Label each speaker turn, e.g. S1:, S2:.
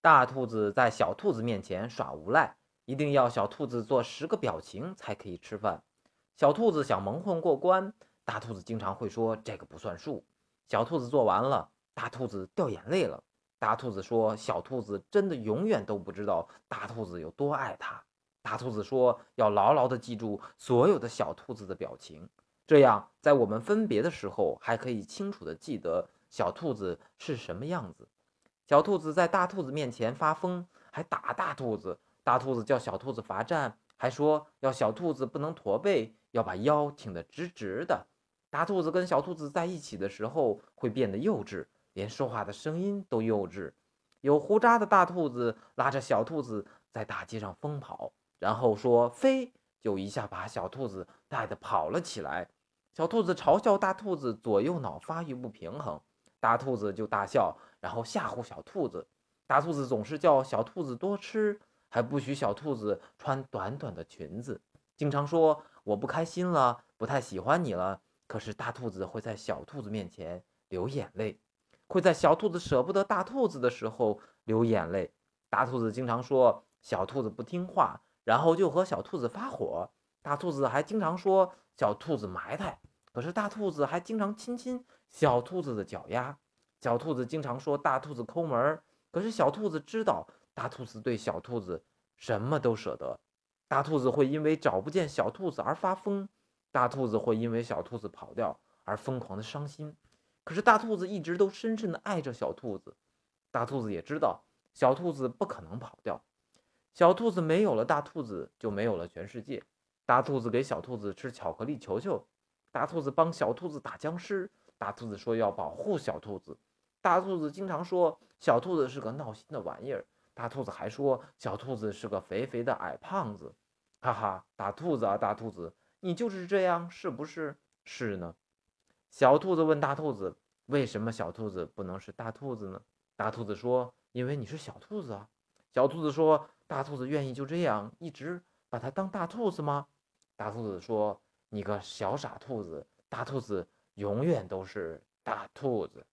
S1: 大兔子在小兔子面前耍无赖，一定要小兔子做十个表情才可以吃饭。小兔子想蒙混过关，大兔子经常会说这个不算数。小兔子做完了，大兔子掉眼泪了。大兔子说小兔子真的永远都不知道大兔子有多爱它。大兔子说要牢牢地记住所有的小兔子的表情，这样在我们分别的时候还可以清楚地记得小兔子是什么样子。小兔子在大兔子面前发疯，还打大兔子。大兔子叫小兔子罚站，还说要小兔子不能驼背，要把腰挺得直直的。大兔子跟小兔子在一起的时候会变得幼稚，连说话的声音都幼稚。有胡渣的大兔子拉着小兔子在大街上疯跑，然后说飞，就一下把小兔子带得跑了起来。小兔子嘲笑大兔子左右脑发育不平衡，大兔子就大笑。然后吓唬小兔子，大兔子总是叫小兔子多吃，还不许小兔子穿短短的裙子，经常说我不开心了，不太喜欢你了。可是大兔子会在小兔子面前流眼泪，会在小兔子舍不得大兔子的时候流眼泪。大兔子经常说小兔子不听话，然后就和小兔子发火。大兔子还经常说小兔子埋汰，可是大兔子还经常亲亲小兔子的脚丫。小兔子经常说大兔子抠门儿，可是小兔子知道大兔子对小兔子什么都舍得。大兔子会因为找不见小兔子而发疯，大兔子会因为小兔子跑掉而疯狂的伤心。可是大兔子一直都深深的爱着小兔子。大兔子也知道小兔子不可能跑掉。小兔子没有了大兔子，就没有了全世界。大兔子给小兔子吃巧克力球球，大兔子帮小兔子打僵尸。大兔子说要保护小兔子。大兔子经常说小兔子是个闹心的玩意儿。大兔子还说小兔子是个肥肥的矮胖子。哈哈，大兔子啊，大兔子，你就是这样，是不是？是呢。小兔子问大兔子：“为什么小兔子不能是大兔子呢？”大兔子说：“因为你是小兔子啊。”小兔子说：“大兔子愿意就这样一直把它当大兔子吗？”大兔子说：“你个小傻兔子，大兔子永远都是大兔子。”